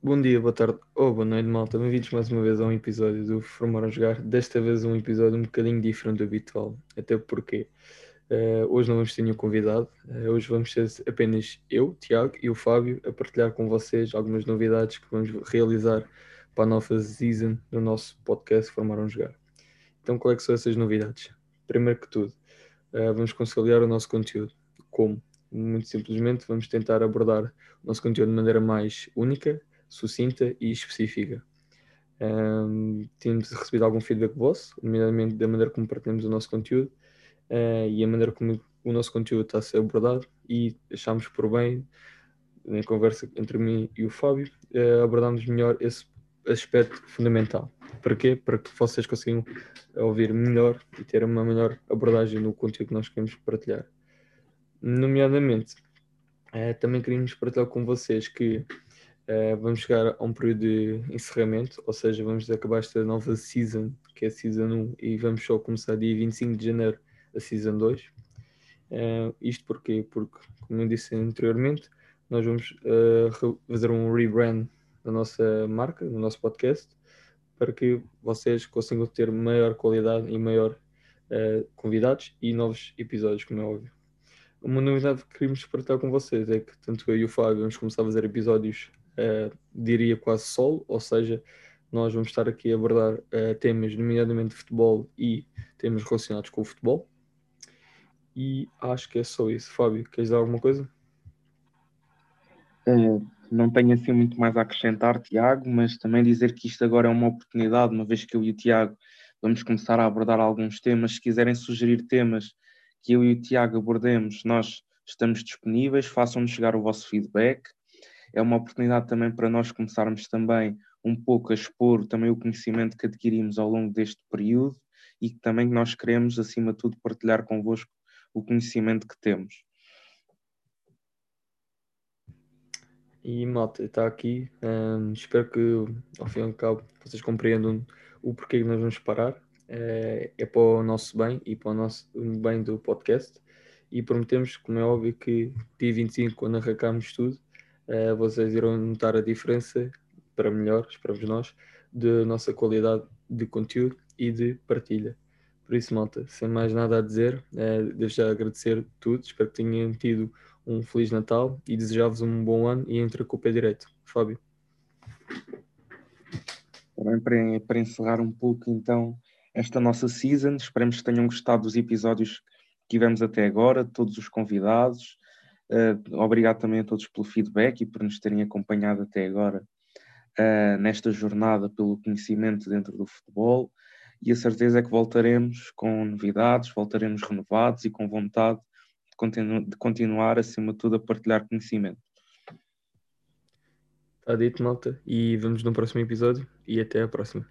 Bom dia, boa tarde ou boa noite, malta. Bem-vindos mais uma vez a um episódio do Formar a Jogar. Desta vez um episódio um bocadinho diferente do habitual. Até porque uh, hoje não vamos ter nenhum convidado. Uh, hoje vamos ter apenas eu, Tiago e o Fábio a partilhar com vocês algumas novidades que vamos realizar para a nova season do nosso podcast Formar a Jogar. Então, quais é são essas novidades? Primeiro que tudo, uh, vamos conciliar o nosso conteúdo. Como? Muito simplesmente, vamos tentar abordar o nosso conteúdo de maneira mais única sucinta e específica. Um, temos recebido algum feedback vosso, nomeadamente da maneira como partilhamos o nosso conteúdo uh, e a maneira como o nosso conteúdo está a ser abordado e achámos por bem, na conversa entre mim e o Fábio, uh, abordarmos melhor esse aspecto fundamental. Para quê? Para que vocês consigam ouvir melhor e ter uma melhor abordagem no conteúdo que nós queremos partilhar. Nomeadamente, uh, também queríamos partilhar com vocês que Uh, vamos chegar a um período de encerramento, ou seja, vamos acabar esta nova season, que é a season 1, e vamos só começar dia 25 de janeiro a season 2. Uh, eh, isto porquê? Porque, como eu disse anteriormente, nós vamos uh, fazer um rebrand da nossa marca, do nosso podcast, para que vocês consigam ter maior qualidade e maior convidados e novos episódios, como é óbvio. Uma novidade que queríamos partilhar com vocês é que tanto eu e o Fábio vamos começar a fazer episódios uh, diria quase solo, ou seja, nós vamos estar aqui a abordar uh, temas, nomeadamente de futebol e temas relacionados com o futebol. E acho que é só isso. Fábio, queres dar alguma coisa? Uh, não tenho assim muito mais a acrescentar, Tiago, mas também dizer que isto agora é uma oportunidade, uma vez que eu e o Tiago vamos começar a abordar alguns temas. Se quiserem sugerir temas que eu e o Tiago abordemos, nós estamos disponíveis, façam-nos chegar o vosso feedback é uma oportunidade também para nós começarmos também um pouco a expor também o conhecimento que adquirimos ao longo deste período e que também nós queremos, acima de tudo, partilhar convosco o conhecimento que temos. E malta, está aqui. Um, espero que ao fim e ao cabo vocês compreendam o porquê que nós vamos parar. É, é para o nosso bem e para o nosso bem do podcast. E prometemos, como é óbvio, que dia 25, quando arrancarmos tudo, uh, vocês irão notar a diferença para melhor, esperamos nós, de nossa qualidade de conteúdo e de partilha. Por isso, malta, sem mais nada a dizer, uh, devo já agradecer tudo, espero que tenham tido um Feliz Natal e desejar-vos um bom ano e entre com o pé direito. Fábio. Também para, para encerrar um pouco então esta nossa season, esperamos que tenham gostado dos episódios que tivemos até agora, todos os convidados, Uh, obrigado também a todos pelo feedback e por nos terem acompanhado até agora uh, nesta jornada pelo conhecimento dentro do futebol. E a certeza é que voltaremos com novidades, voltaremos renovados e com vontade de, continu de continuar, acima de tudo, a partilhar conhecimento. Está dito, malta, e vemos no próximo episódio e até a próxima.